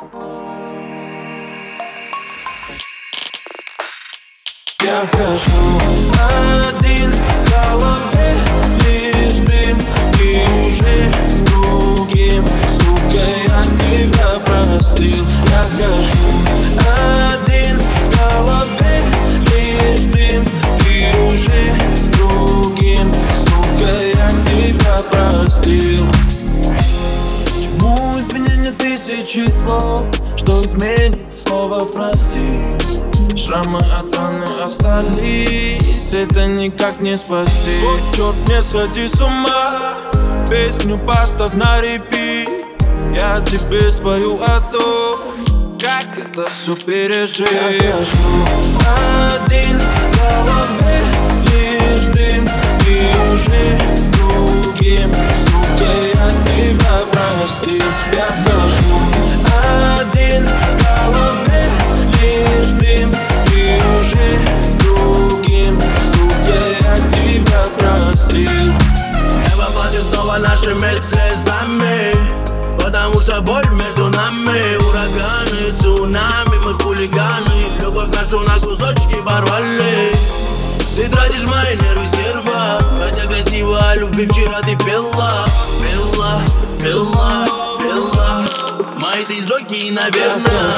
Я хожу один в голове Лишь дым, ты уже с другим Сука, я тебя простил Я хожу один в голове Лишь дым, ты уже с другим Сука, я тебя простил тысячи слов Что изменит слово прости Шрамы от раны остались Это никак не спасти Вот черт, не сходи с ума Песню поставь на репит. Я тебе спою о том Как это все пережить снова нашими слезами Потому что боль между нами. Ураганы, цунами, мы хулиганы. Любовь нашу на кусочки порвали. Ты тратишь мои нервы стерва Хотя красиво о любви вчера ты пела. Пела, пела, пела. Мои ты сроки, наверное